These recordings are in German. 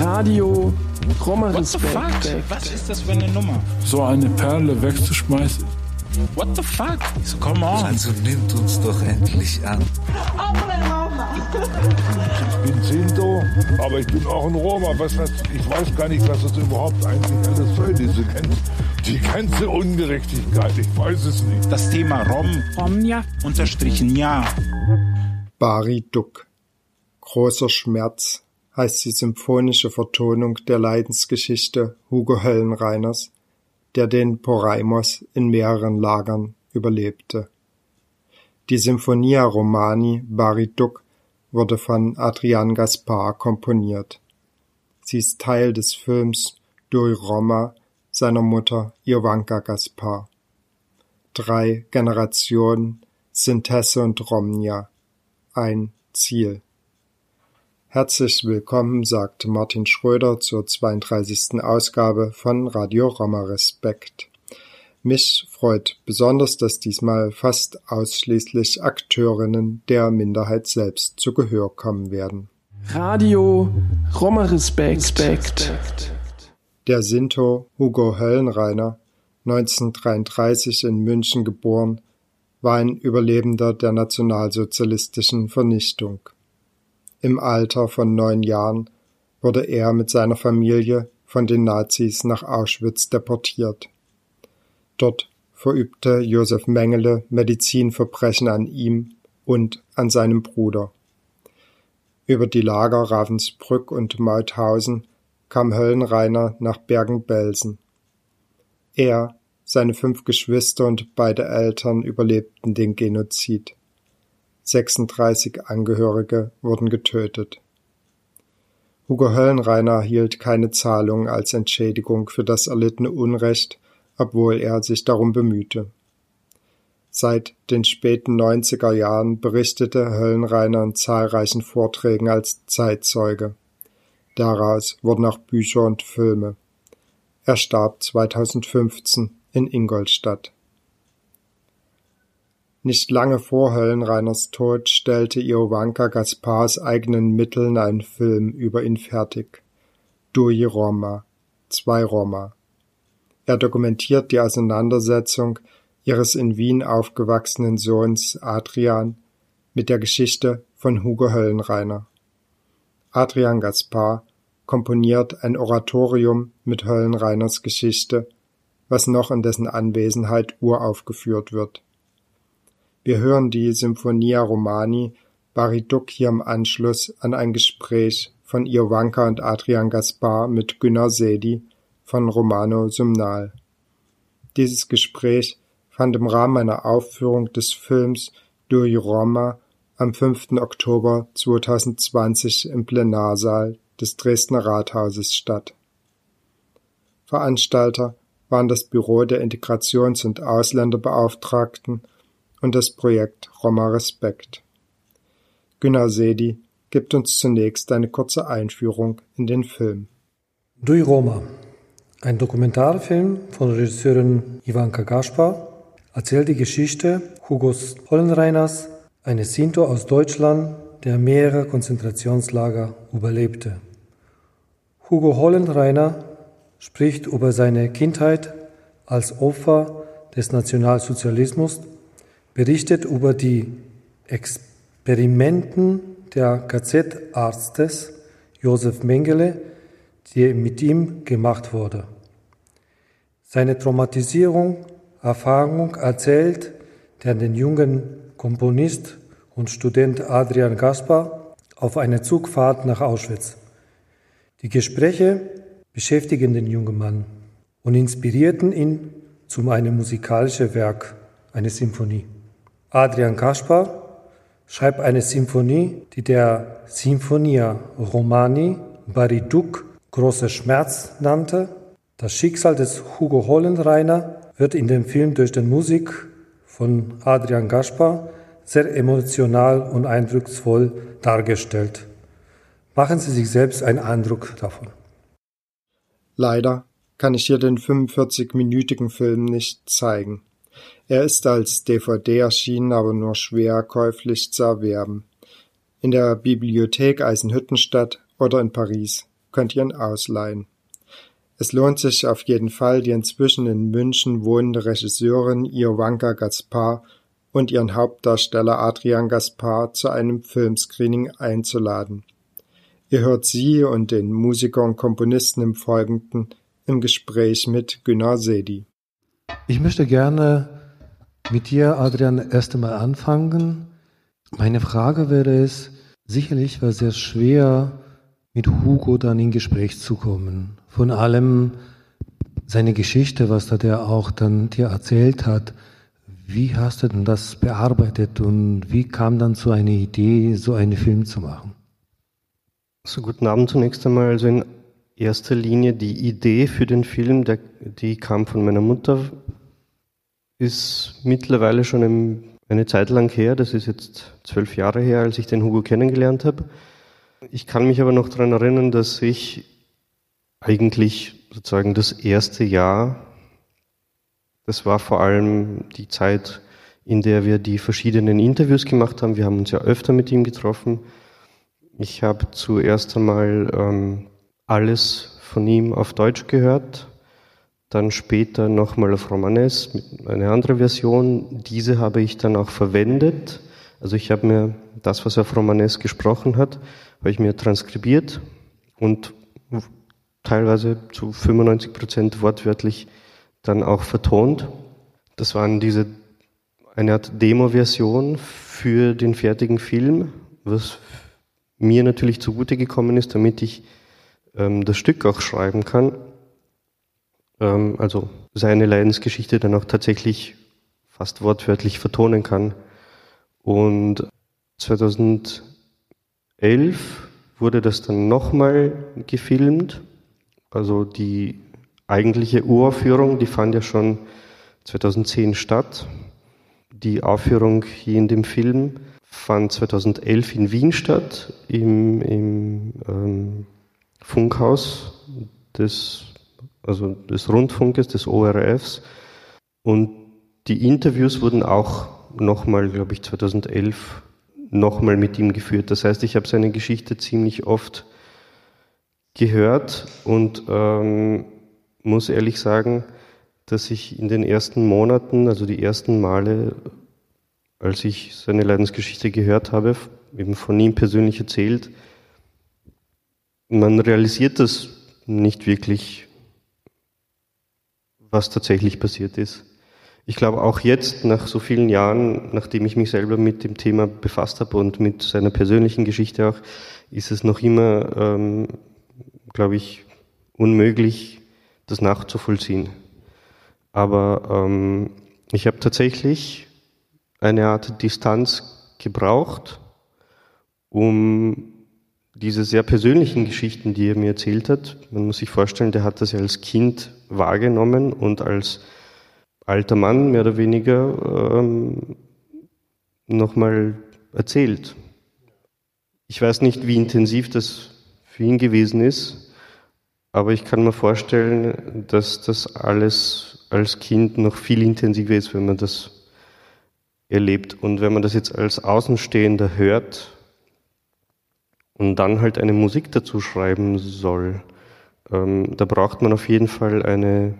Radio Roma What the fuck? Respekt. Was ist das für eine Nummer? So eine Perle wegzuschmeißen. What the fuck? So, come on. Also nimmt uns doch endlich an. Ich bin Sinto, aber ich bin auch ein Roma. Was das, ich weiß gar nicht, was das überhaupt eigentlich alles soll, diese ganze, die ganze Ungerechtigkeit. Ich weiß es nicht. Das Thema Rom Romnia. unterstrichen ja. Bari Duck. Großer Schmerz heißt die symphonische Vertonung der Leidensgeschichte Hugo Höllenreiners, der den Poraimos in mehreren Lagern überlebte. Die Symphonia Romani Bari Duck wurde von Adrian Gaspar komponiert. Sie ist Teil des Films Doi Roma seiner Mutter Ivanka Gaspar. Drei Generationen Sintesse und Romnia. Ein Ziel. Herzlich willkommen, sagt Martin Schröder zur 32. Ausgabe von Radio Roma Respekt. Mich freut besonders, dass diesmal fast ausschließlich Akteurinnen der Minderheit selbst zu Gehör kommen werden. Radio Roma Respekt. Der Sinto Hugo Höllenreiner, 1933 in München geboren, war ein Überlebender der nationalsozialistischen Vernichtung. Im Alter von neun Jahren wurde er mit seiner Familie von den Nazis nach Auschwitz deportiert. Dort verübte Josef Mengele Medizinverbrechen an ihm und an seinem Bruder. Über die Lager Ravensbrück und Mauthausen kam Höllenreiner nach Bergen-Belsen. Er, seine fünf Geschwister und beide Eltern überlebten den Genozid. 36 Angehörige wurden getötet. Hugo Höllenreiner erhielt keine Zahlung als Entschädigung für das erlittene Unrecht, obwohl er sich darum bemühte. Seit den späten 90er Jahren berichtete Höllenreiner in zahlreichen Vorträgen als Zeitzeuge. Daraus wurden auch Bücher und Filme. Er starb 2015 in Ingolstadt. Nicht lange vor Höllenreiners Tod stellte Iovanka Gaspars eigenen Mitteln einen Film über ihn fertig. Dui Roma, zwei Roma. Er dokumentiert die Auseinandersetzung ihres in Wien aufgewachsenen Sohns Adrian mit der Geschichte von Hugo Höllenreiner. Adrian Gaspar komponiert ein Oratorium mit Höllenreiners Geschichte, was noch in dessen Anwesenheit uraufgeführt wird. Wir hören die Symphonia Romani Bariduk hier im Anschluss an ein Gespräch von Iovanka und Adrian Gaspar mit Günnar Sedi von Romano Sumnal. Dieses Gespräch fand im Rahmen einer Aufführung des Films Dui Roma am 5. Oktober 2020 im Plenarsaal des Dresdner Rathauses statt. Veranstalter waren das Büro der Integrations- und Ausländerbeauftragten und das Projekt Roma Respekt. Günnar Sedi gibt uns zunächst eine kurze Einführung in den Film. Dui Roma, ein Dokumentarfilm von Regisseurin Ivanka Gaspar, erzählt die Geschichte Hugos Hollenreiners, eines Sinto aus Deutschland, der mehrere Konzentrationslager überlebte. Hugo Hollenreiner spricht über seine Kindheit als Opfer des Nationalsozialismus, berichtet über die Experimenten der KZ-Arztes Josef Mengele, die mit ihm gemacht wurde. Seine Traumatisierung, Erfahrung erzählt der den jungen Komponist und Student Adrian Gaspar auf einer Zugfahrt nach Auschwitz. Die Gespräche beschäftigen den jungen Mann und inspirierten ihn zu einem musikalischen Werk, eine Symphonie. Adrian Kaspar schreibt eine Symphonie, die der Sinfonia Romani Bariduk großer Schmerz nannte. Das Schicksal des Hugo Hollenreiner wird in dem Film durch die Musik von Adrian Gaspar sehr emotional und eindrucksvoll dargestellt. Machen Sie sich selbst einen Eindruck davon. Leider kann ich hier den 45-minütigen Film nicht zeigen. Er ist als DVD erschienen, aber nur schwer käuflich zu erwerben. In der Bibliothek Eisenhüttenstadt oder in Paris könnt ihr ihn ausleihen. Es lohnt sich auf jeden Fall, die inzwischen in München wohnende Regisseurin Iovanka Gaspar und ihren Hauptdarsteller Adrian Gaspar zu einem Filmscreening einzuladen. Ihr hört sie und den Musiker und Komponisten im Folgenden im Gespräch mit Günnar Sedi. Ich möchte gerne mit dir, Adrian, erst einmal anfangen. Meine Frage wäre es, sicherlich war es sehr schwer, mit Hugo dann in Gespräch zu kommen. Von allem seine Geschichte, was da der auch dann dir erzählt hat. Wie hast du denn das bearbeitet und wie kam dann zu einer Idee, so einen Film zu machen? So, guten Abend zunächst einmal. Also in erster Linie die Idee für den Film, der, die kam von meiner Mutter, ist mittlerweile schon eine Zeit lang her. Das ist jetzt zwölf Jahre her, als ich den Hugo kennengelernt habe. Ich kann mich aber noch daran erinnern, dass ich eigentlich sozusagen das erste Jahr, das war vor allem die Zeit, in der wir die verschiedenen Interviews gemacht haben. Wir haben uns ja öfter mit ihm getroffen. Ich habe zuerst einmal ähm, alles von ihm auf Deutsch gehört, dann später nochmal auf Romanes mit einer anderen Version. Diese habe ich dann auch verwendet. Also ich habe mir das, was er auf Romanes gesprochen hat, habe ich mir transkribiert und teilweise zu 95 Prozent wortwörtlich dann auch vertont. Das waren diese eine Art Demo-Version für den fertigen Film, was mir natürlich zugute gekommen ist, damit ich ähm, das Stück auch schreiben kann. Ähm, also seine Leidensgeschichte dann auch tatsächlich fast wortwörtlich vertonen kann. Und 2011 wurde das dann nochmal gefilmt. Also die eigentliche Uraufführung, die fand ja schon 2010 statt. Die Aufführung hier in dem Film fand 2011 in Wien statt, im, im ähm, Funkhaus des, also des Rundfunkes, des ORFs. Und die Interviews wurden auch nochmal, glaube ich, 2011 nochmal mit ihm geführt. Das heißt, ich habe seine Geschichte ziemlich oft gehört und ähm, muss ehrlich sagen, dass ich in den ersten Monaten, also die ersten Male, als ich seine Leidensgeschichte gehört habe, eben von ihm persönlich erzählt, man realisiert das nicht wirklich, was tatsächlich passiert ist. Ich glaube auch jetzt, nach so vielen Jahren, nachdem ich mich selber mit dem Thema befasst habe und mit seiner persönlichen Geschichte auch, ist es noch immer, ähm, glaube ich, unmöglich, das nachzuvollziehen. Aber ähm, ich habe tatsächlich eine Art Distanz gebraucht, um diese sehr persönlichen Geschichten, die er mir erzählt hat, man muss sich vorstellen, der hat das ja als Kind wahrgenommen und als alter Mann mehr oder weniger ähm, nochmal erzählt. Ich weiß nicht, wie intensiv das für ihn gewesen ist, aber ich kann mir vorstellen, dass das alles als Kind noch viel intensiver ist, wenn man das erlebt. Und wenn man das jetzt als Außenstehender hört, und dann halt eine Musik dazu schreiben soll, ähm, da braucht man auf jeden Fall eine,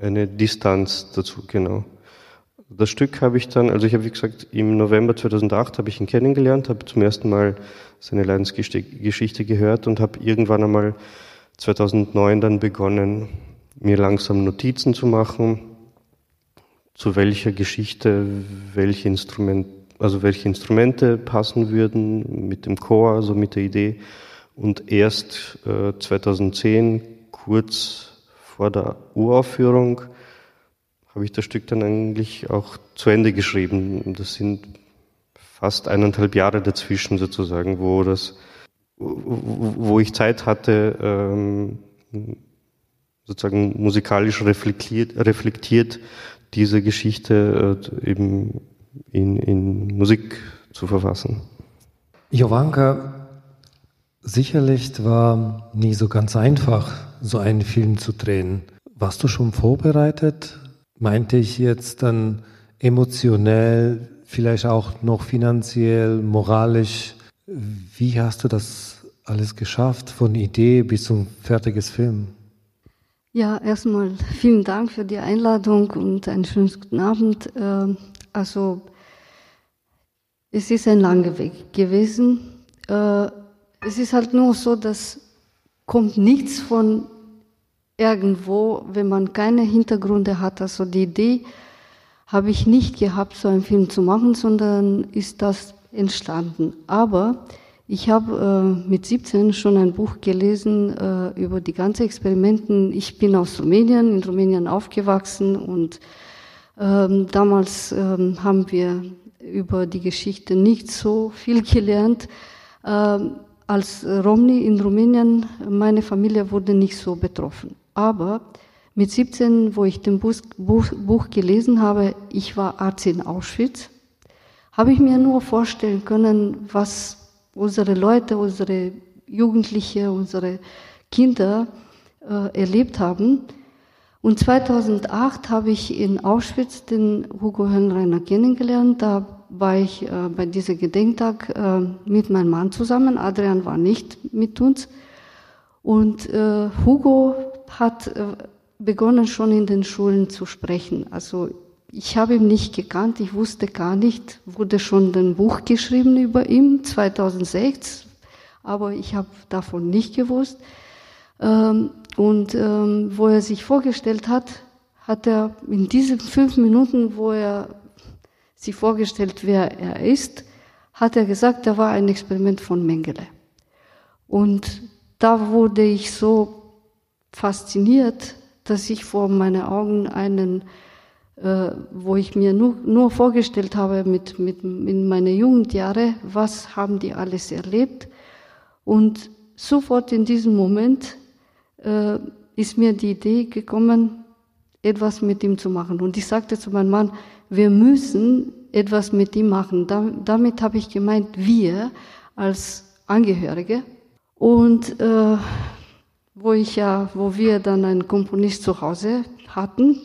eine Distanz dazu, genau. Das Stück habe ich dann, also ich habe wie gesagt im November 2008 habe ich ihn kennengelernt, habe zum ersten Mal seine Leidensgeschichte gehört und habe irgendwann einmal 2009 dann begonnen, mir langsam Notizen zu machen, zu welcher Geschichte welche Instrument, also welche Instrumente passen würden mit dem Chor, also mit der Idee. Und erst äh, 2010, kurz vor der Uraufführung, habe ich das Stück dann eigentlich auch zu Ende geschrieben. Das sind fast eineinhalb Jahre dazwischen sozusagen, wo das wo ich Zeit hatte, ähm, sozusagen musikalisch reflektiert, reflektiert diese Geschichte äh, eben in, in Musik zu verfassen. Jovanka, sicherlich war nie so ganz einfach, so einen Film zu drehen. Warst du schon vorbereitet? Meinte ich jetzt dann emotionell, vielleicht auch noch finanziell, moralisch? Wie hast du das alles geschafft, von Idee bis zum fertiges Film? Ja, erstmal vielen Dank für die Einladung und einen schönen guten Abend. Ähm, also, es ist ein langer Weg gewesen. Äh, es ist halt nur so, dass kommt nichts von irgendwo, wenn man keine Hintergründe hat. Also die Idee habe ich nicht gehabt, so einen Film zu machen, sondern ist das entstanden. Aber ich habe äh, mit 17 schon ein Buch gelesen äh, über die ganzen Experimenten. Ich bin aus Rumänien, in Rumänien aufgewachsen und ähm, damals ähm, haben wir über die Geschichte nicht so viel gelernt. Ähm, als Romni in Rumänien, meine Familie wurde nicht so betroffen. Aber mit 17, wo ich den Buch, Buch, Buch gelesen habe, ich war Arzt in Auschwitz, habe ich mir nur vorstellen können, was unsere Leute, unsere Jugendliche, unsere Kinder äh, erlebt haben. Und 2008 habe ich in Auschwitz den Hugo Hönreiner kennengelernt. Da war ich äh, bei diesem Gedenktag äh, mit meinem Mann zusammen. Adrian war nicht mit uns. Und äh, Hugo hat äh, begonnen schon in den Schulen zu sprechen. Also ich habe ihn nicht gekannt, ich wusste gar nicht, wurde schon ein Buch geschrieben über ihn 2006, aber ich habe davon nicht gewusst. Ähm, und ähm, wo er sich vorgestellt hat, hat er in diesen fünf Minuten, wo er sich vorgestellt, wer er ist, hat er gesagt, er war ein Experiment von Mengele. Und da wurde ich so fasziniert, dass ich vor meinen Augen einen äh, wo ich mir nur, nur vorgestellt habe mit, mit in meine Jugendjahre, was haben die alles erlebt. Und sofort in diesem Moment äh, ist mir die Idee gekommen, etwas mit ihm zu machen. Und ich sagte zu meinem Mann, wir müssen etwas mit ihm machen. Da, damit habe ich gemeint, wir als Angehörige. Und äh, wo ich ja, wo wir dann einen Komponist zu Hause hatten,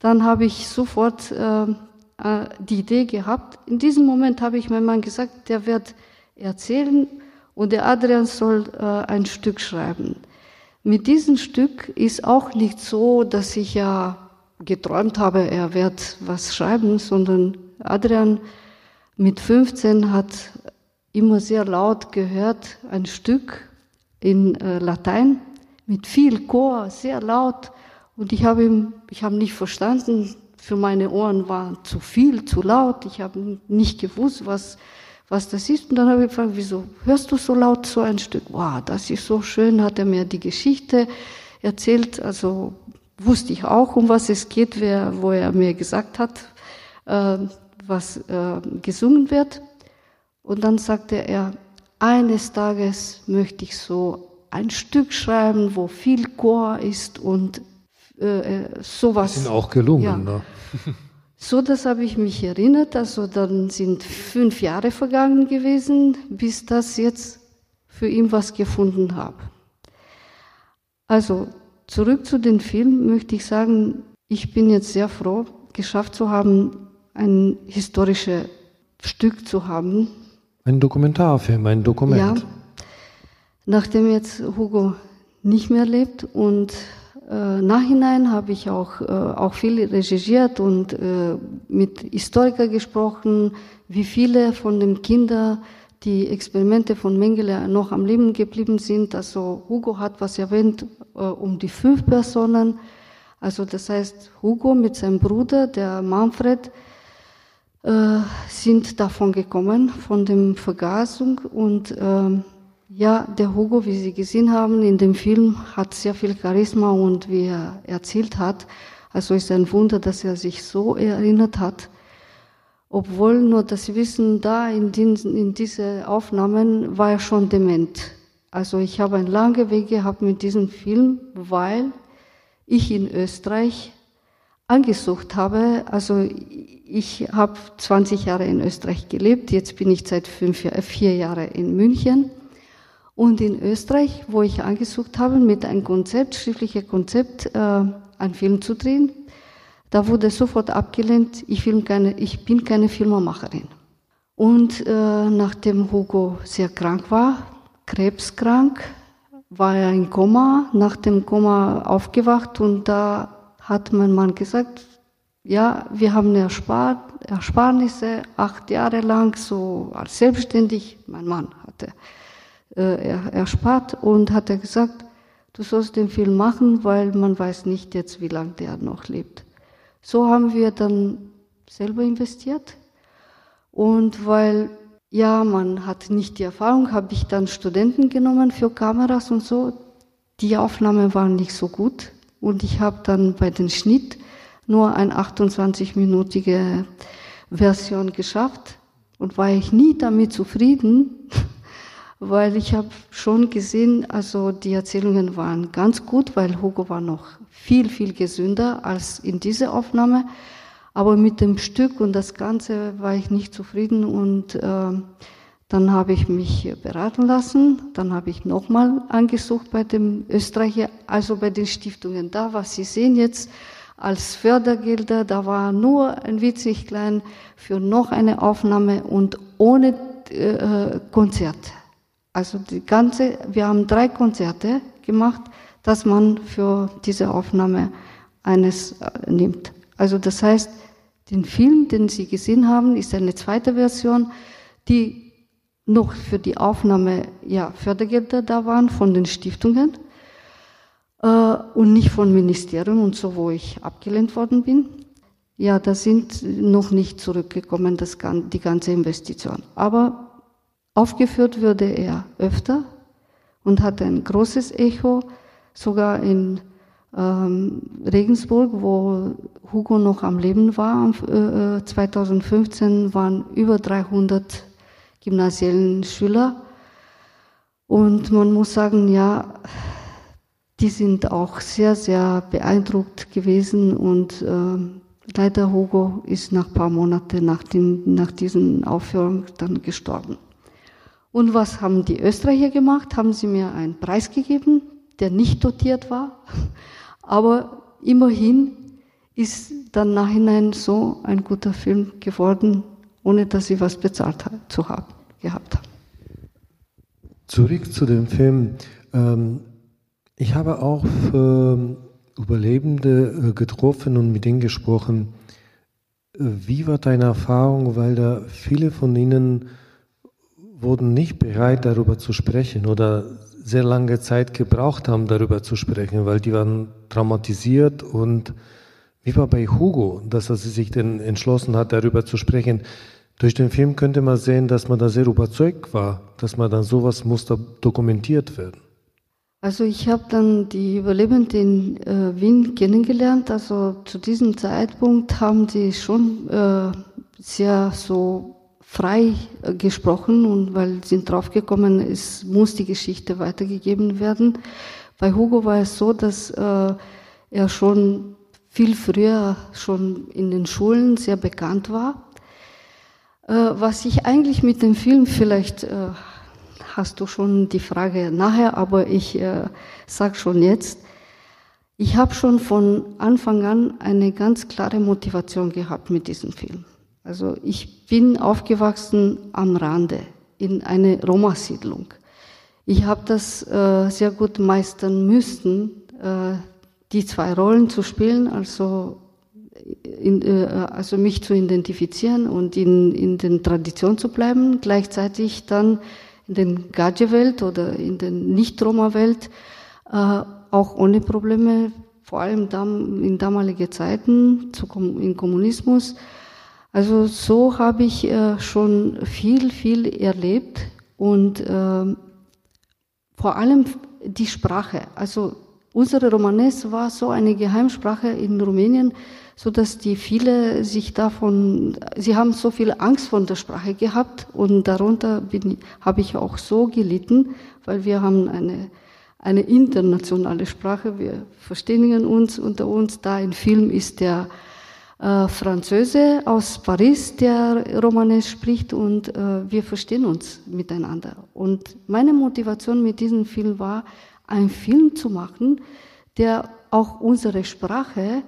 dann habe ich sofort äh, äh, die Idee gehabt. In diesem Moment habe ich meinem Mann gesagt, der wird erzählen und der Adrian soll äh, ein Stück schreiben. Mit diesem Stück ist auch nicht so, dass ich ja geträumt habe, er wird was schreiben, sondern Adrian mit 15 hat immer sehr laut gehört ein Stück in äh, Latein mit viel Chor, sehr laut. Und ich habe ihm, ich habe nicht verstanden, für meine Ohren war zu viel, zu laut. Ich habe nicht gewusst, was, was das ist. Und dann habe ich gefragt, wieso hörst du so laut so ein Stück? Wow, das ist so schön, hat er mir die Geschichte erzählt. Also wusste ich auch, um was es geht, wer, wo er mir gesagt hat, äh, was äh, gesungen wird. Und dann sagte er, eines Tages möchte ich so ein Stück schreiben, wo viel Chor ist und äh, äh, sowas. Die sind auch gelungen, ja. ne? So, das habe ich mich erinnert. Also dann sind fünf Jahre vergangen gewesen, bis das jetzt für ihn was gefunden habe. Also zurück zu dem Film möchte ich sagen, ich bin jetzt sehr froh, geschafft zu haben, ein historisches Stück zu haben. Ein Dokumentarfilm, ein Dokument. Ja, nachdem jetzt Hugo nicht mehr lebt und äh, Nachhinein habe ich auch, äh, auch viel recherchiert und äh, mit Historikern gesprochen, wie viele von den Kindern die Experimente von Mengele noch am Leben geblieben sind. Also Hugo hat was erwähnt, äh, um die fünf Personen. Also das heißt, Hugo mit seinem Bruder, der Manfred, äh, sind davon gekommen, von dem Vergasung und äh, ja, der Hugo, wie Sie gesehen haben, in dem Film hat sehr viel Charisma und wie er erzählt hat, also ist ein Wunder, dass er sich so erinnert hat. Obwohl nur das Wissen da in, den, in diese Aufnahmen war er schon dement. Also ich habe einen langen Weg gehabt mit diesem Film, weil ich in Österreich angesucht habe. Also ich habe 20 Jahre in Österreich gelebt, jetzt bin ich seit fünf, vier Jahren in München. Und in Österreich, wo ich angesucht habe, mit einem Konzept, schriftliches Konzept, äh, einen Film zu drehen, da wurde sofort abgelehnt, ich, keine, ich bin keine Filmemacherin. Und äh, nachdem Hugo sehr krank war, krebskrank, war er in Koma, nach dem Koma aufgewacht und da hat mein Mann gesagt, ja, wir haben Erspart, Ersparnisse acht Jahre lang so als selbstständig. Mein Mann hatte erspart und hat er gesagt, du sollst den Film machen, weil man weiß nicht jetzt, wie lange der noch lebt. So haben wir dann selber investiert und weil ja, man hat nicht die Erfahrung, habe ich dann Studenten genommen für Kameras und so. Die Aufnahmen waren nicht so gut und ich habe dann bei den Schnitt nur eine 28-minütige Version geschafft und war ich nie damit zufrieden, weil ich habe schon gesehen, also die Erzählungen waren ganz gut, weil Hugo war noch viel, viel gesünder als in dieser Aufnahme. Aber mit dem Stück und das Ganze war ich nicht zufrieden und äh, dann habe ich mich beraten lassen. Dann habe ich nochmal angesucht bei dem Österreicher, also bei den Stiftungen da, was Sie sehen jetzt als Fördergelder. Da war nur ein witzig klein für noch eine Aufnahme und ohne äh, Konzert. Also die ganze, wir haben drei Konzerte gemacht, dass man für diese Aufnahme eines äh, nimmt. Also das heißt, den Film, den Sie gesehen haben, ist eine zweite Version, die noch für die Aufnahme ja, Fördergelder da waren von den Stiftungen äh, und nicht von Ministerium und so, wo ich abgelehnt worden bin. Ja, da sind noch nicht zurückgekommen, das, die ganze Investition. Aber aufgeführt wurde er öfter und hatte ein großes Echo, sogar in ähm, Regensburg, wo Hugo noch am Leben war, äh, 2015 äh, waren über 300 gymnasiellen Schüler. Und man muss sagen, ja, die sind auch sehr, sehr beeindruckt gewesen und äh, leider Hugo ist nach ein paar Monaten nach, nach diesen Aufführungen dann gestorben. Und was haben die Österreicher gemacht? Haben sie mir einen Preis gegeben, der nicht dotiert war. Aber immerhin ist dann nachhinein so ein guter Film geworden, ohne dass sie was bezahlt zu haben, gehabt haben. Zurück zu dem Film. Ähm, ich habe auch Überlebende äh, getroffen und mit denen gesprochen. Äh, wie war deine Erfahrung, weil da viele von ihnen wurden nicht bereit, darüber zu sprechen oder sehr lange Zeit gebraucht haben, darüber zu sprechen, weil die waren traumatisiert und wie war bei Hugo, dass er sich denn entschlossen hat, darüber zu sprechen. Durch den Film könnte man sehen, dass man da sehr überzeugt war, dass man dann sowas muss da dokumentiert werden. Also ich habe dann die Überlebenden in äh, Wien kennengelernt. Also zu diesem Zeitpunkt haben sie schon äh, sehr so frei äh, gesprochen und weil sie sind draufgekommen, es muss die Geschichte weitergegeben werden. Bei Hugo war es so, dass äh, er schon viel früher schon in den Schulen sehr bekannt war. Äh, was ich eigentlich mit dem Film vielleicht äh, hast du schon die Frage nachher, aber ich äh, sage schon jetzt, ich habe schon von Anfang an eine ganz klare Motivation gehabt mit diesem Film. Also ich bin aufgewachsen am Rande in eine Roma-Siedlung. Ich habe das äh, sehr gut meistern müssen, äh, die zwei Rollen zu spielen, also, in, äh, also mich zu identifizieren und in, in den Traditionen zu bleiben, gleichzeitig dann in den Gadget-Welt oder in den Nicht-Roma-Welt äh, auch ohne Probleme, vor allem in damaligen Zeiten, zu, im Kommunismus, also so habe ich äh, schon viel, viel erlebt und äh, vor allem die Sprache. Also unsere Romanes war so eine Geheimsprache in Rumänien, so dass die viele sich davon, sie haben so viel Angst vor der Sprache gehabt und darunter bin, habe ich auch so gelitten, weil wir haben eine, eine internationale Sprache, wir verständigen uns unter uns, da ein Film ist der äh, Französe aus Paris, der Romanes spricht und äh, wir verstehen uns miteinander. Und meine Motivation mit diesem Film war, einen Film zu machen, der auch unsere Sprache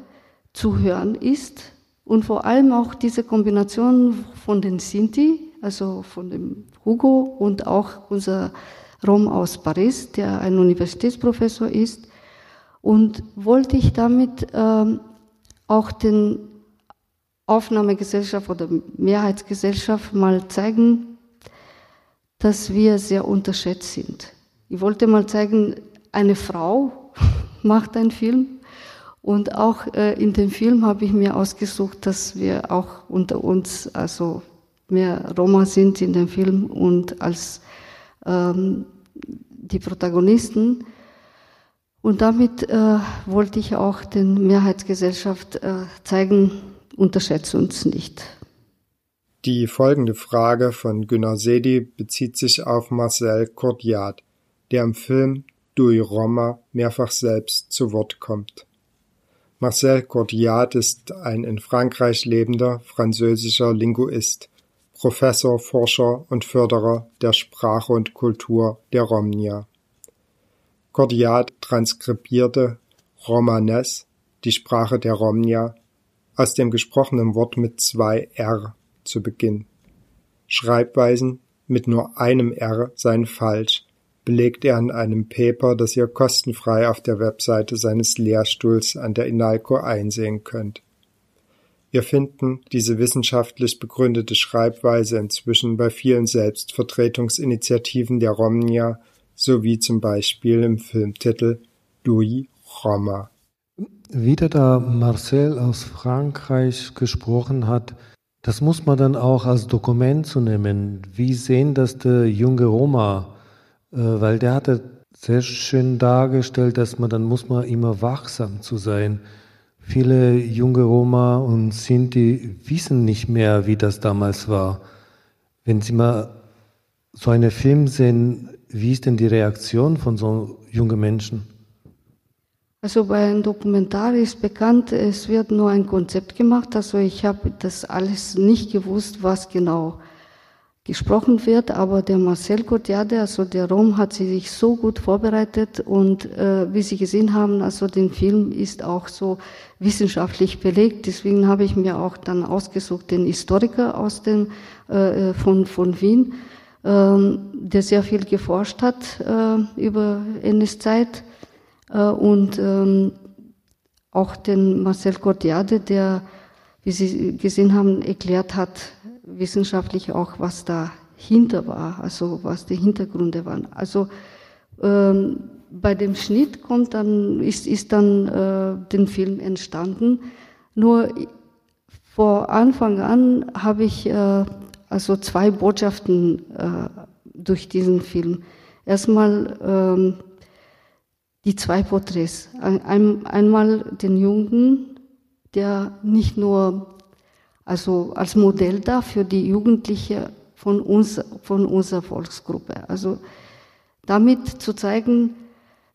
zu hören ist und vor allem auch diese Kombination von den Sinti, also von dem Hugo und auch unser Rom aus Paris, der ein Universitätsprofessor ist. Und wollte ich damit ähm, auch den Aufnahmegesellschaft oder Mehrheitsgesellschaft mal zeigen, dass wir sehr unterschätzt sind. Ich wollte mal zeigen, eine Frau macht einen Film und auch äh, in dem Film habe ich mir ausgesucht, dass wir auch unter uns also mehr Roma sind in dem Film und als ähm, die Protagonisten. Und damit äh, wollte ich auch den Mehrheitsgesellschaft äh, zeigen, unterschätze uns nicht. Die folgende Frage von Günnar Sedi bezieht sich auf Marcel Cordiat, der im Film Dui Roma mehrfach selbst zu Wort kommt. Marcel Cordiat ist ein in Frankreich lebender französischer Linguist, Professor, Forscher und Förderer der Sprache und Kultur der Romnia. Cordiat transkribierte Romanes, die Sprache der Romnia, aus dem gesprochenen Wort mit zwei R zu Beginn. Schreibweisen mit nur einem R seien falsch, belegt er in einem Paper, das ihr kostenfrei auf der Webseite seines Lehrstuhls an der INALCO einsehen könnt. Wir finden diese wissenschaftlich begründete Schreibweise inzwischen bei vielen Selbstvertretungsinitiativen der Romnia sowie zum Beispiel im Filmtitel Dui Roma. Wieder da Marcel aus Frankreich gesprochen hat, das muss man dann auch als Dokument zu nehmen. Wie sehen das der junge Roma? Äh, weil der hatte sehr schön dargestellt, dass man dann muss man immer wachsam zu sein. Viele junge Roma und Sinti wissen nicht mehr, wie das damals war. Wenn sie mal so einen Film sehen, wie ist denn die Reaktion von so jungen Menschen? Also bei einem Dokumentar ist bekannt, es wird nur ein Konzept gemacht. Also ich habe das alles nicht gewusst, was genau gesprochen wird, aber der Marcel Cordiade, also der Rom, hat sich so gut vorbereitet und äh, wie Sie gesehen haben, also den Film ist auch so wissenschaftlich belegt. Deswegen habe ich mir auch dann ausgesucht den Historiker aus den äh, von von Wien, äh, der sehr viel geforscht hat äh, über NS-Zeit äh, und ähm, auch den Marcel Cordiade, der, wie Sie gesehen haben, erklärt hat, wissenschaftlich auch, was dahinter war, also was die Hintergründe waren. Also ähm, bei dem Schnitt kommt dann, ist, ist dann äh, den Film entstanden. Nur vor Anfang an habe ich äh, also zwei Botschaften äh, durch diesen Film. Erstmal ähm, die zwei Porträts. Ein, einmal den Jungen, der nicht nur also als Modell da für die Jugendliche von uns, von unserer Volksgruppe. Also damit zu zeigen,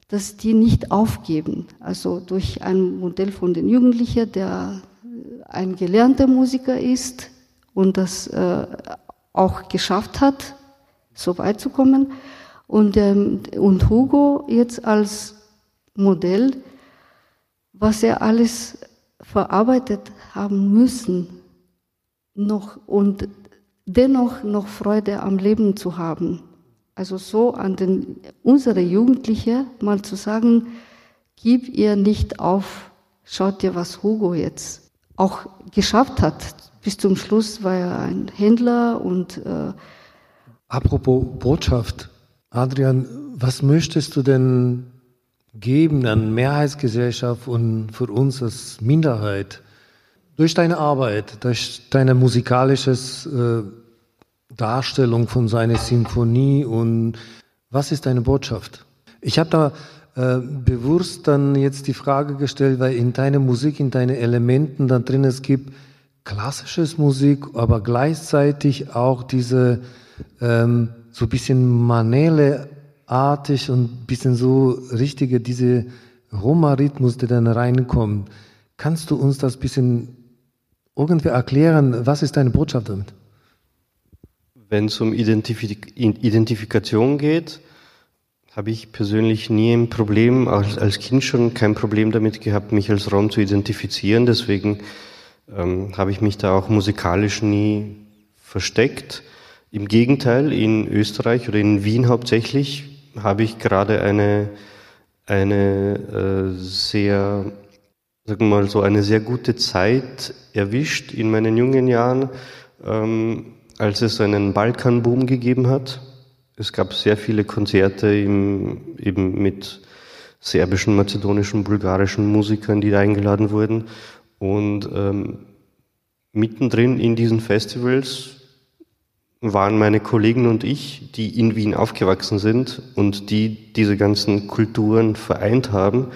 dass die nicht aufgeben. Also durch ein Modell von den Jugendlichen, der ein gelernter Musiker ist und das äh, auch geschafft hat, so weit zu kommen. Und, ähm, und Hugo jetzt als Modell, was er alles verarbeitet haben müssen, noch und dennoch noch Freude am Leben zu haben. Also so an den, unsere Jugendliche mal zu sagen, gib ihr nicht auf, schaut dir, was Hugo jetzt auch geschafft hat. Bis zum Schluss war er ein Händler und äh Apropos Botschaft, Adrian, was möchtest du denn geben an Mehrheitsgesellschaft und für uns als Minderheit? Durch deine Arbeit, durch deine musikalische äh, Darstellung von seiner Sinfonie und was ist deine Botschaft? Ich habe da äh, bewusst dann jetzt die Frage gestellt, weil in deiner Musik, in deinen Elementen dann drin es gibt klassisches Musik, aber gleichzeitig auch diese ähm, so ein bisschen Manele-artig und ein bisschen so richtige, diese Roma-Rhythmus, der dann reinkommt. Kannst du uns das ein bisschen irgendwie erklären? Was ist deine Botschaft damit? Wenn es um Identifik Identifikation geht, habe ich persönlich nie ein Problem, als, als Kind schon kein Problem damit gehabt, mich als Rom zu identifizieren. Deswegen ähm, habe ich mich da auch musikalisch nie versteckt. Im Gegenteil, in Österreich oder in Wien hauptsächlich habe ich gerade eine, eine äh, sehr, sagen wir mal so, eine sehr gute Zeit erwischt in meinen jungen Jahren, ähm, als es einen Balkanboom gegeben hat. Es gab sehr viele Konzerte im, eben mit serbischen, mazedonischen, bulgarischen Musikern, die da eingeladen wurden. Und ähm, mittendrin in diesen Festivals waren meine Kollegen und ich, die in Wien aufgewachsen sind und die diese ganzen Kulturen vereint haben.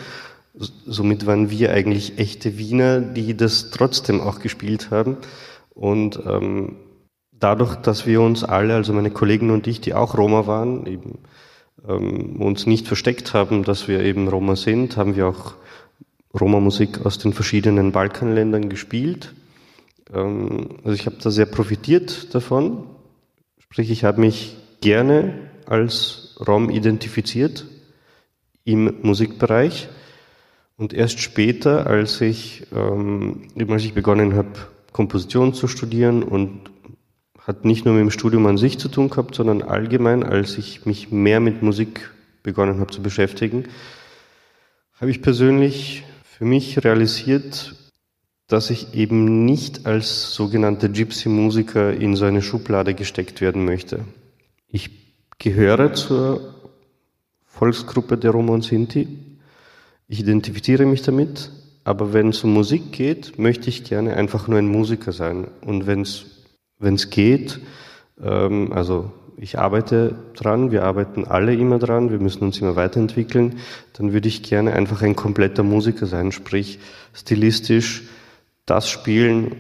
Somit waren wir eigentlich echte Wiener, die das trotzdem auch gespielt haben. Und ähm, dadurch, dass wir uns alle, also meine Kollegen und ich, die auch Roma waren, eben ähm, uns nicht versteckt haben, dass wir eben Roma sind, haben wir auch Roma-Musik aus den verschiedenen Balkanländern gespielt. Ähm, also ich habe da sehr profitiert davon Sprich, ich habe mich gerne als Rom identifiziert im Musikbereich. Und erst später, als ich, ähm, als ich begonnen habe, Komposition zu studieren und hat nicht nur mit dem Studium an sich zu tun gehabt, sondern allgemein, als ich mich mehr mit Musik begonnen habe zu beschäftigen, habe ich persönlich für mich realisiert, dass ich eben nicht als sogenannter Gypsy-Musiker in so eine Schublade gesteckt werden möchte. Ich gehöre zur Volksgruppe der Roma und Sinti. Ich identifiziere mich damit, aber wenn es um Musik geht, möchte ich gerne einfach nur ein Musiker sein. Und wenn es geht, ähm, also ich arbeite dran, wir arbeiten alle immer dran, wir müssen uns immer weiterentwickeln, dann würde ich gerne einfach ein kompletter Musiker sein, sprich stilistisch, das spielen,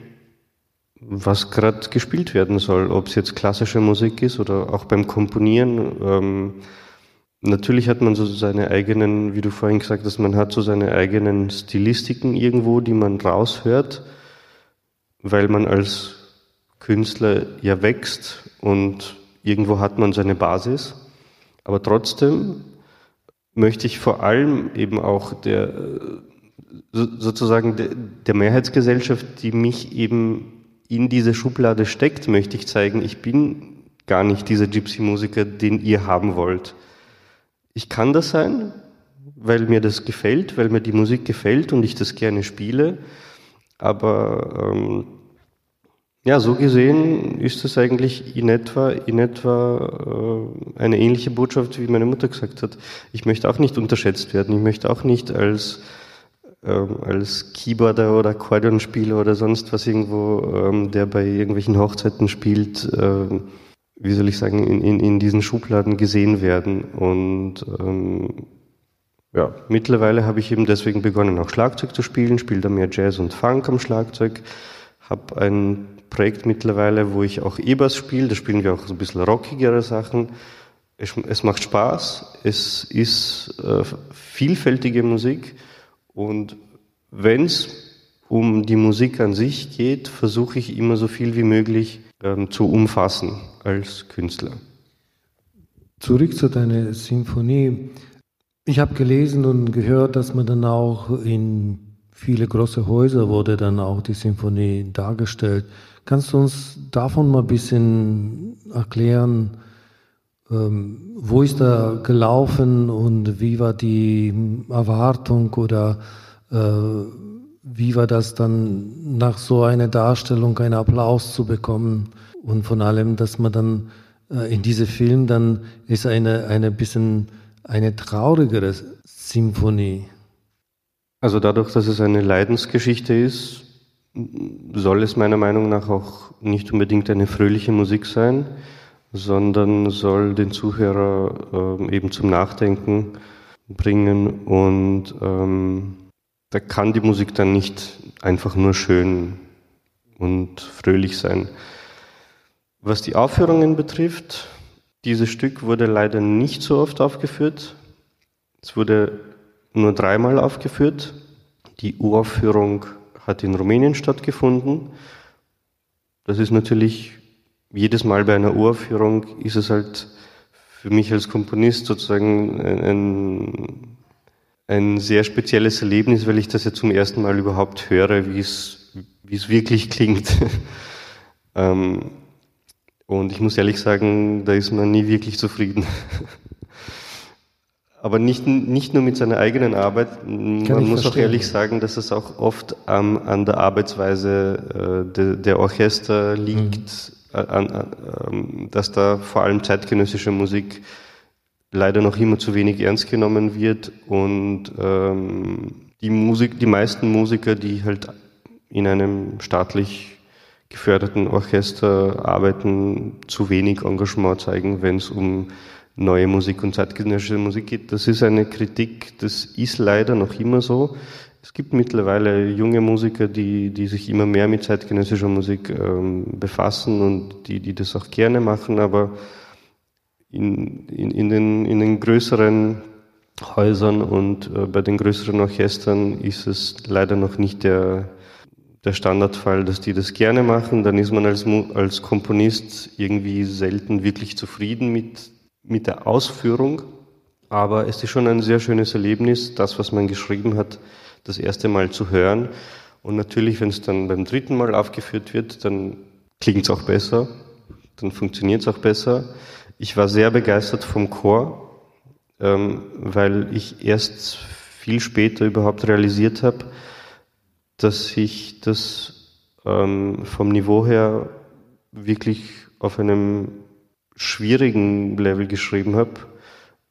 was gerade gespielt werden soll, ob es jetzt klassische Musik ist oder auch beim Komponieren. Ähm, natürlich hat man so seine eigenen, wie du vorhin gesagt hast, man hat so seine eigenen Stilistiken irgendwo, die man raushört, weil man als Künstler ja wächst und irgendwo hat man seine Basis. Aber trotzdem möchte ich vor allem eben auch der sozusagen der Mehrheitsgesellschaft, die mich eben in diese Schublade steckt, möchte ich zeigen, ich bin gar nicht dieser Gypsy-Musiker, den ihr haben wollt. Ich kann das sein, weil mir das gefällt, weil mir die Musik gefällt und ich das gerne spiele. Aber ähm, ja, so gesehen ist es eigentlich in etwa, in etwa äh, eine ähnliche Botschaft, wie meine Mutter gesagt hat. Ich möchte auch nicht unterschätzt werden. Ich möchte auch nicht als ähm, als Keyboarder oder Akkordeonspieler oder sonst was irgendwo, ähm, der bei irgendwelchen Hochzeiten spielt, äh, wie soll ich sagen, in, in, in diesen Schubladen gesehen werden. Und ähm, ja, mittlerweile habe ich eben deswegen begonnen, auch Schlagzeug zu spielen, spiele da mehr Jazz und Funk am Schlagzeug, habe ein Projekt mittlerweile, wo ich auch E-Bass spiele, da spielen wir auch so ein bisschen rockigere Sachen. Es, es macht Spaß, es ist äh, vielfältige Musik und wenn es um die Musik an sich geht, versuche ich immer so viel wie möglich ähm, zu umfassen als Künstler. Zurück zu deiner Sinfonie. Ich habe gelesen und gehört, dass man dann auch in viele große Häuser wurde dann auch die Sinfonie dargestellt. Kannst du uns davon mal ein bisschen erklären, ähm, wo ist er gelaufen und wie war die Erwartung oder äh, wie war das dann nach so einer Darstellung einen Applaus zu bekommen und von allem, dass man dann äh, in diesem Film dann ist eine eine bisschen eine traurigere Symphonie. Also dadurch, dass es eine Leidensgeschichte ist, soll es meiner Meinung nach auch nicht unbedingt eine fröhliche Musik sein sondern soll den Zuhörer äh, eben zum Nachdenken bringen und ähm, da kann die Musik dann nicht einfach nur schön und fröhlich sein. Was die Aufführungen betrifft, dieses Stück wurde leider nicht so oft aufgeführt. Es wurde nur dreimal aufgeführt. Die Uraufführung hat in Rumänien stattgefunden. Das ist natürlich jedes Mal bei einer Uraufführung ist es halt für mich als Komponist sozusagen ein, ein sehr spezielles Erlebnis, weil ich das ja zum ersten Mal überhaupt höre, wie es, wie es wirklich klingt. ähm, und ich muss ehrlich sagen, da ist man nie wirklich zufrieden. Aber nicht, nicht nur mit seiner eigenen Arbeit, man muss verstehen. auch ehrlich sagen, dass es auch oft ähm, an der Arbeitsweise äh, de, der Orchester liegt, mhm. Äh, an, äh, dass da vor allem zeitgenössische Musik leider noch immer zu wenig ernst genommen wird und ähm, die Musik, die meisten Musiker, die halt in einem staatlich geförderten Orchester arbeiten, zu wenig Engagement zeigen, wenn es um neue Musik und zeitgenössische Musik geht. Das ist eine Kritik, das ist leider noch immer so. Es gibt mittlerweile junge Musiker, die, die sich immer mehr mit zeitgenössischer Musik ähm, befassen und die, die das auch gerne machen, aber in, in, in, den, in den größeren Häusern und äh, bei den größeren Orchestern ist es leider noch nicht der, der Standardfall, dass die das gerne machen. Dann ist man als, als Komponist irgendwie selten wirklich zufrieden mit, mit der Ausführung. Aber es ist schon ein sehr schönes Erlebnis, das, was man geschrieben hat, das erste Mal zu hören. Und natürlich, wenn es dann beim dritten Mal aufgeführt wird, dann klingt es auch besser, dann funktioniert es auch besser. Ich war sehr begeistert vom Chor, ähm, weil ich erst viel später überhaupt realisiert habe, dass ich das ähm, vom Niveau her wirklich auf einem schwierigen Level geschrieben habe.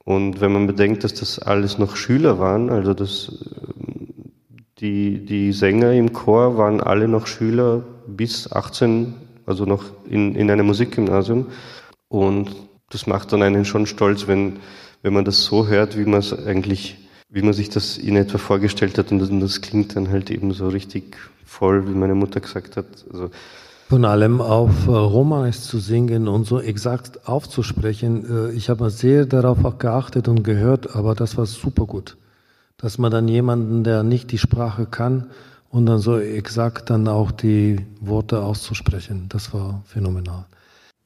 Und wenn man bedenkt, dass das alles noch Schüler waren, also ähm, die, die Sänger im Chor waren alle noch Schüler bis 18, also noch in, in einem Musikgymnasium. Und das macht dann einen schon stolz, wenn, wenn man das so hört, wie man es eigentlich, wie man sich das in etwa vorgestellt hat. Und das, klingt dann halt eben so richtig voll, wie meine Mutter gesagt hat. Also, von allem auf äh, Romanisch zu singen und so exakt aufzusprechen. Äh, ich habe sehr darauf auch geachtet und gehört, aber das war super gut. Dass man dann jemanden, der nicht die Sprache kann, und dann so exakt dann auch die Worte auszusprechen, das war phänomenal.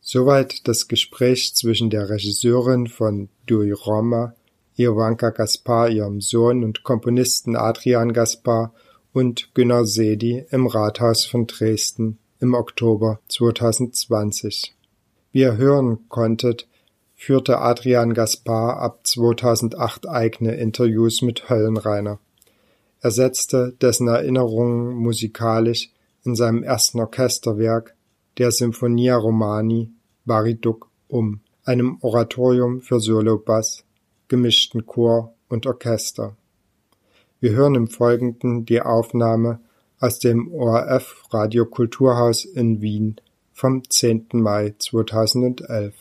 Soweit das Gespräch zwischen der Regisseurin von Dui Roma, Ivanka Gaspar, ihrem Sohn und Komponisten Adrian Gaspar und Günnar Sedi im Rathaus von Dresden im Oktober 2020. Wie ihr hören konntet, führte Adrian Gaspar ab 2008 eigene Interviews mit Höllenreiner. Er setzte dessen Erinnerungen musikalisch in seinem ersten Orchesterwerk der Sinfonia Romani Bariduc um, einem Oratorium für Solobass, gemischten Chor und Orchester. Wir hören im Folgenden die Aufnahme aus dem ORF Radio Kulturhaus in Wien vom 10. Mai 2011.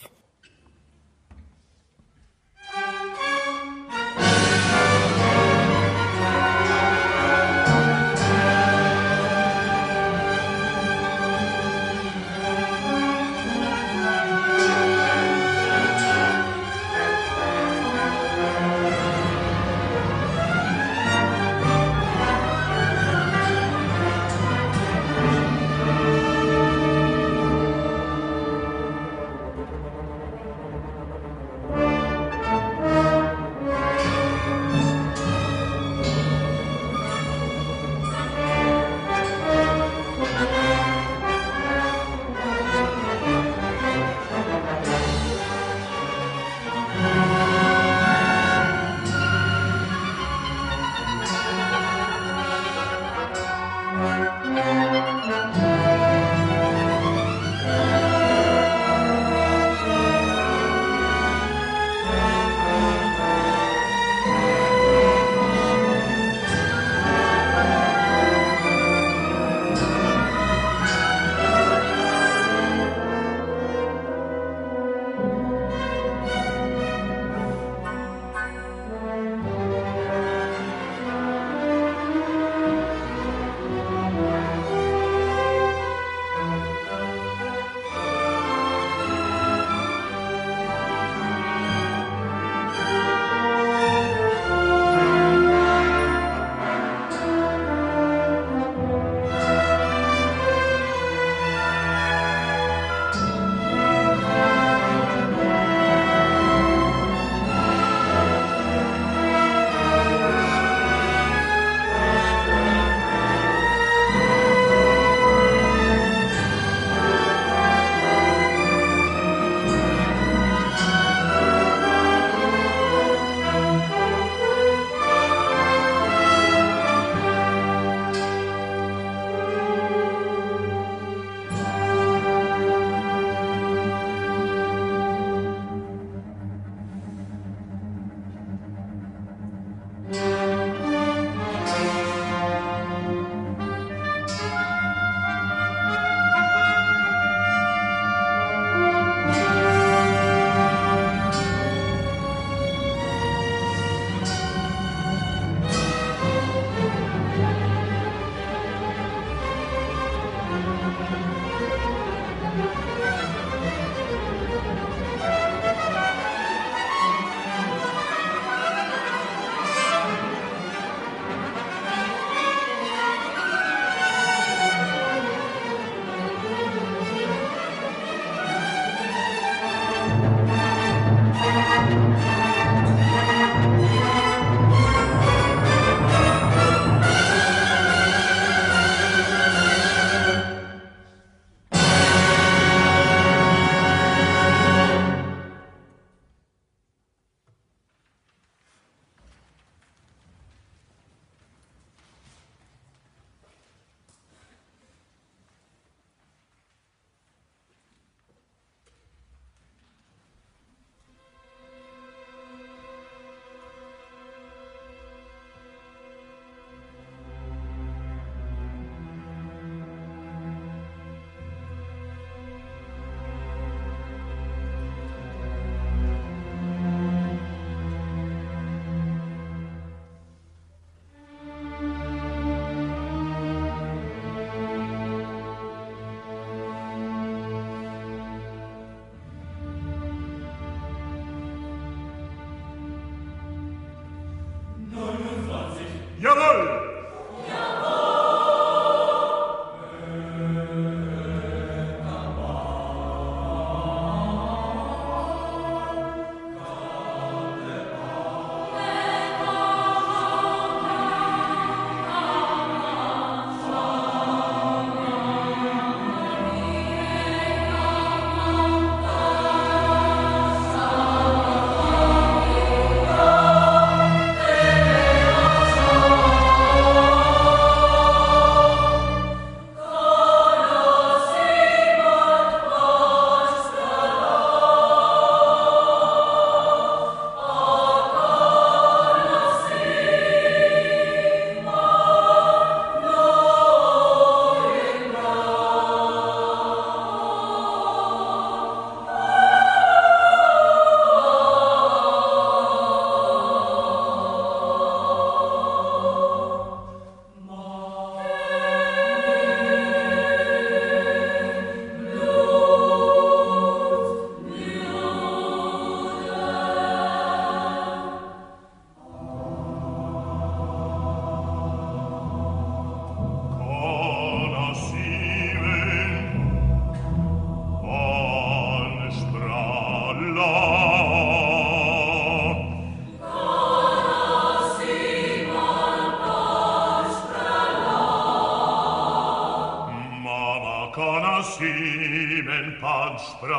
29. Jawohl! once, but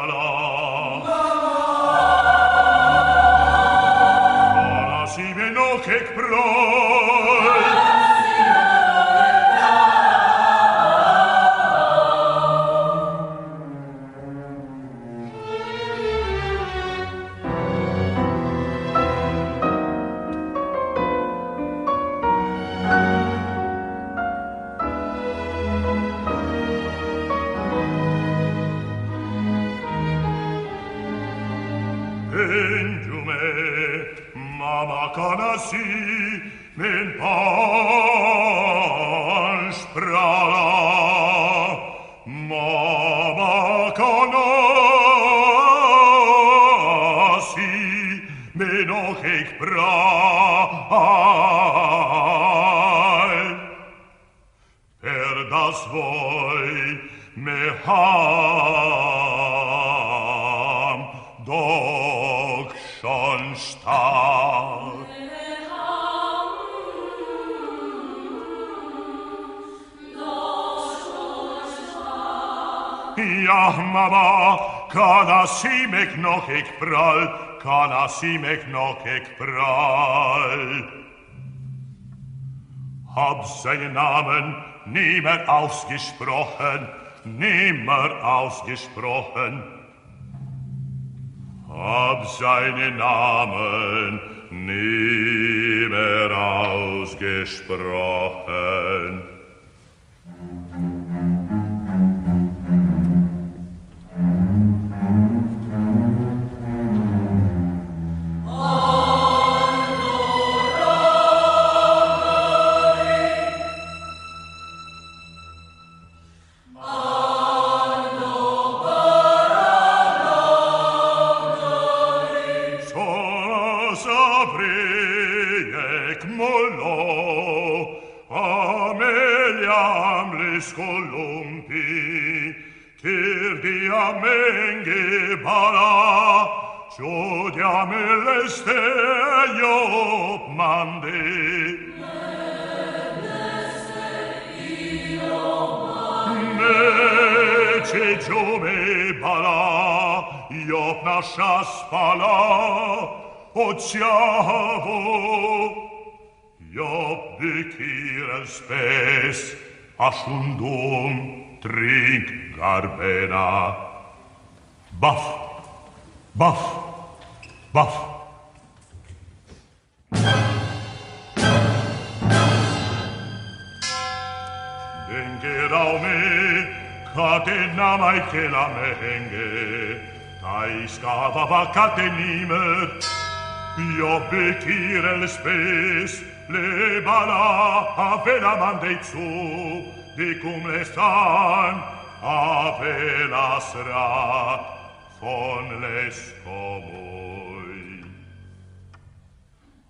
Kanasimik noch ik prall, Kanasimik noch ik prall. Hab seinen Namen nie mehr ausgesprochen, nimmer ausgesprochen. Hab seinen Namen nie mehr ausgesprochen. avreiek mollo, ameliam les columpi, tir diam enge bara, jodiam eleste iop mandi. Nece jome bara, Io nasha spala, oceavo. Job de kiren spes, aschundum trink garbena. baf. baff, baff. Dengerau me, catena mai che la menge, tai scava va catenimet, Io vecchire le spes, le bala ave la mandezzo, di cum le stan ave la srat, fon le scomoi.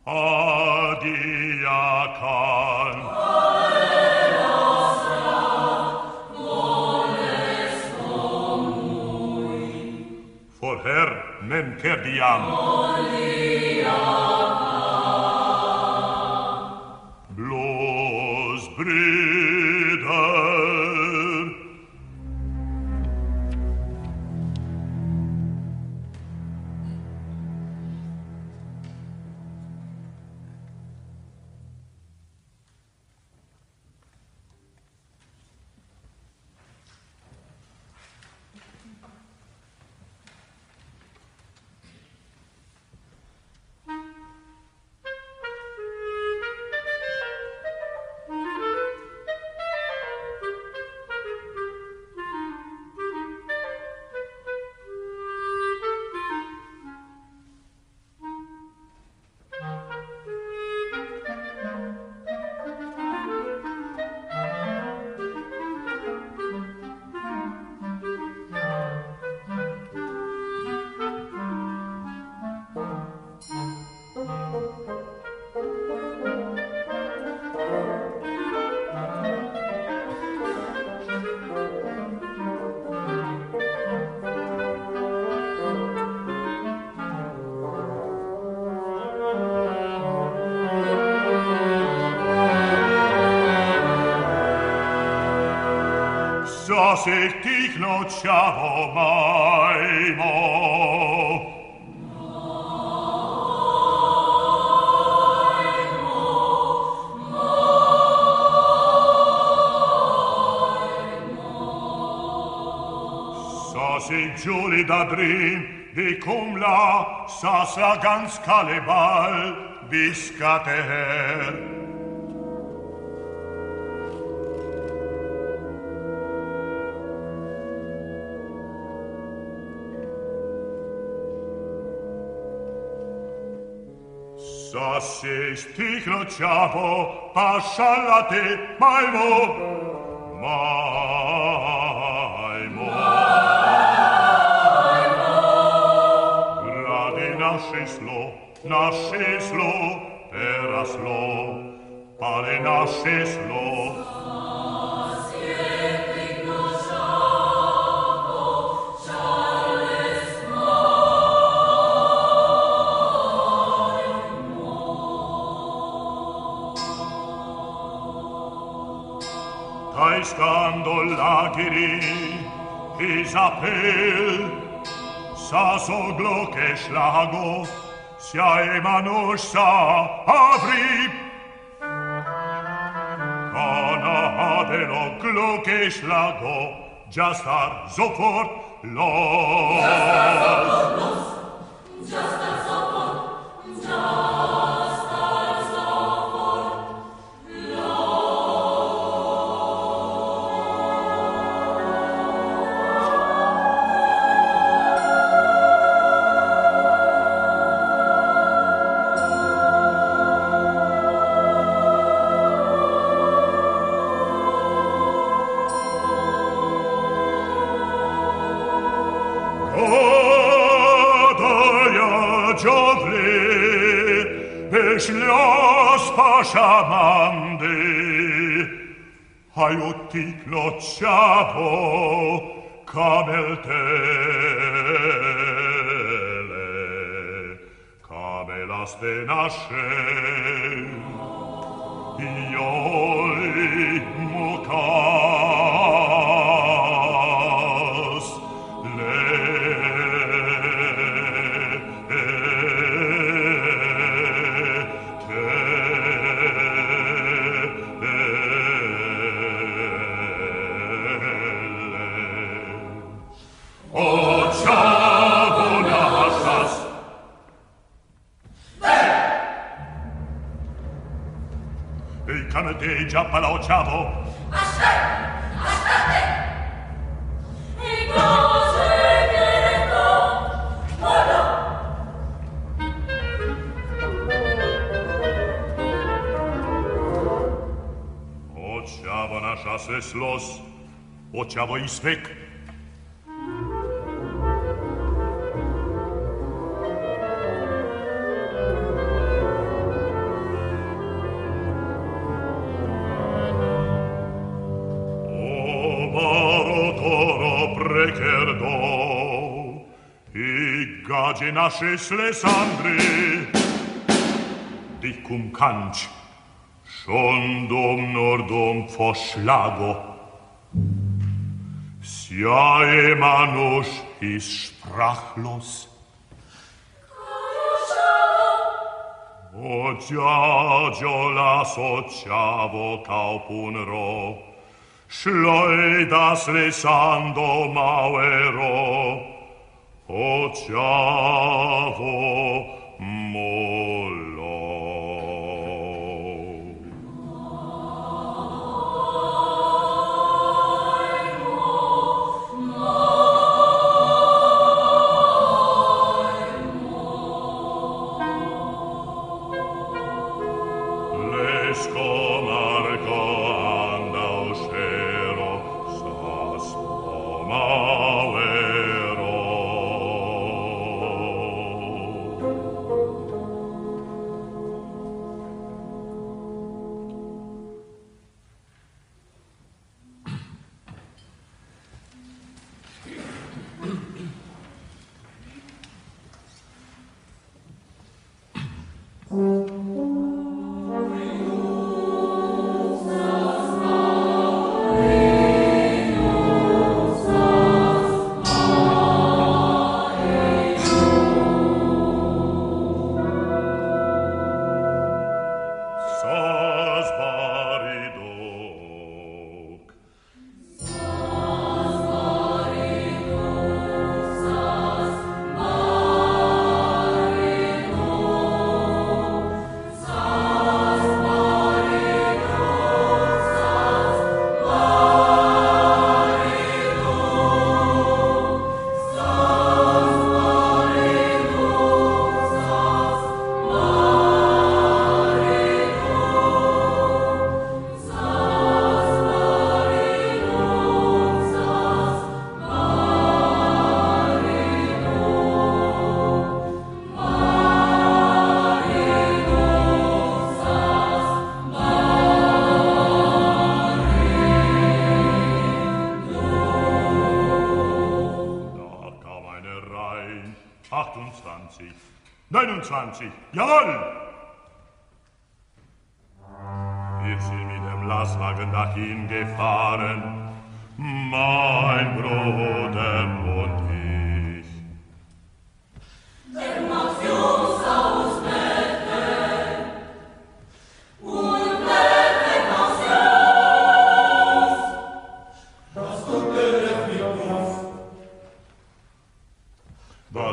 Adiacan, Adiacan, For her mem perdiam. Olia Blos bris scelti cnocciavo mai mo. Se giuri da drin, di cum la, sa sa gans calebal, biscater. se sti crociavo pascialla te maimo maimo maimo grade nasceslo nasceslo peraslo pare nasceslo stando lagiri, Isabel, sa so glocke schlago, sia sa avri. Kana adelo glocke schlago, jastar sofort los. ti clocciavo cameltele camelas de nasce io mo Il canadeggia palauciavo. Aspetta! Aspetta! E cose che no, oh no! Očavo naša se slos, i svek, se nasce Slesandre di cum canci schon dom nordom vorschlago sia emanus is sprachlos Ocia giola sociavo caupunro, Schleud das Lesando mauero, Ociavo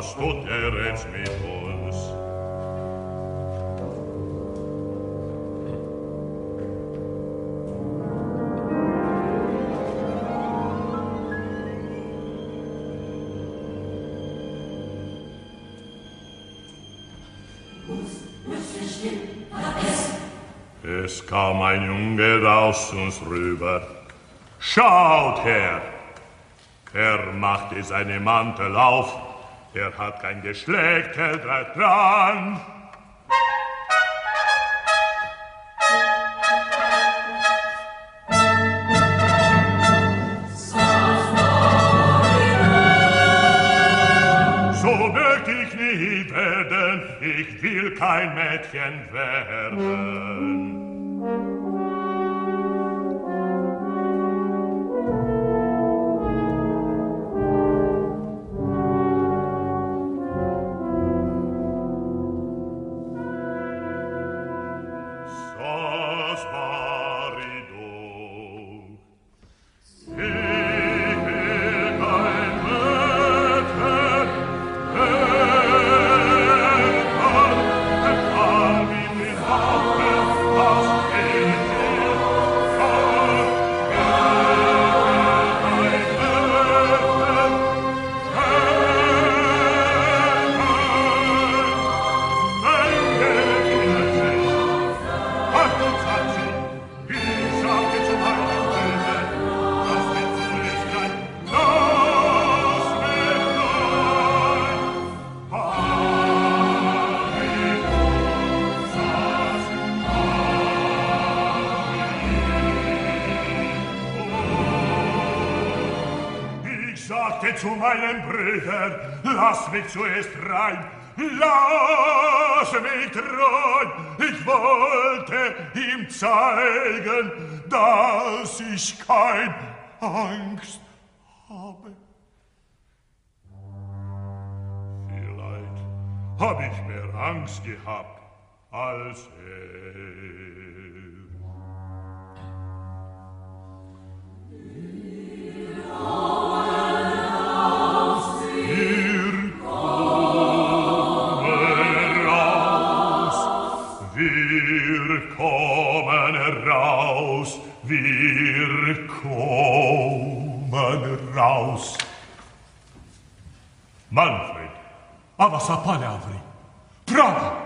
Er jetzt mit uns? Es kam ein Junge raus uns rüber. Schaut her! Er machte seine Mantel auf. Er hat kein dran. Möcht ich nie werden, ich will kein Mädchen werden. Warte zu meinen Brüdern, lass mich zuerst rein, lass mich rein. Ich wollte ihm zeigen, dass ich kein Angst habe. Vielleicht hab ich mehr Angst gehabt als er. Oh. wir kommen raus. Manfred, avas a palavri, prava!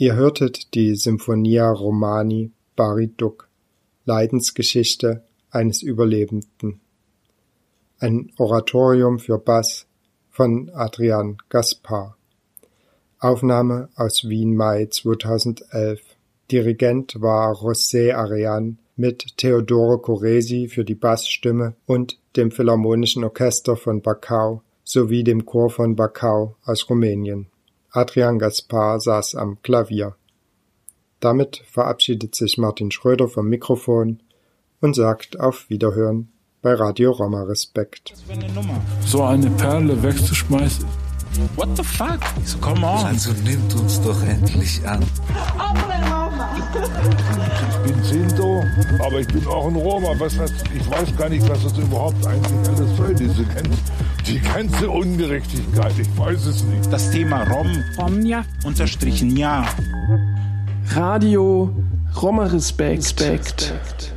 Ihr hörtet die Symphonia Romani Bari Duc, Leidensgeschichte eines Überlebenden. Ein Oratorium für Bass von Adrian Gaspar. Aufnahme aus Wien Mai 2011. Dirigent war José Arian mit Teodoro Corresi für die Bassstimme und dem Philharmonischen Orchester von Bacau sowie dem Chor von Bacau aus Rumänien. Adrian Gaspar saß am Klavier. Damit verabschiedet sich Martin Schröder vom Mikrofon und sagt auf Wiederhören bei Radio Roma Respekt. So eine Perle wegzuschmeißen. What the fuck? So, come on. Also nimmt uns doch endlich an. Ich bin Sinto, aber ich bin auch ein Roma. Was hat, ich weiß gar nicht, was das überhaupt eigentlich alles soll, diese ganze, die ganze Ungerechtigkeit. Ich weiß es nicht. Das Thema Rom. Romja. Unterstrichen ja. Radio Roma Respekt. Respekt.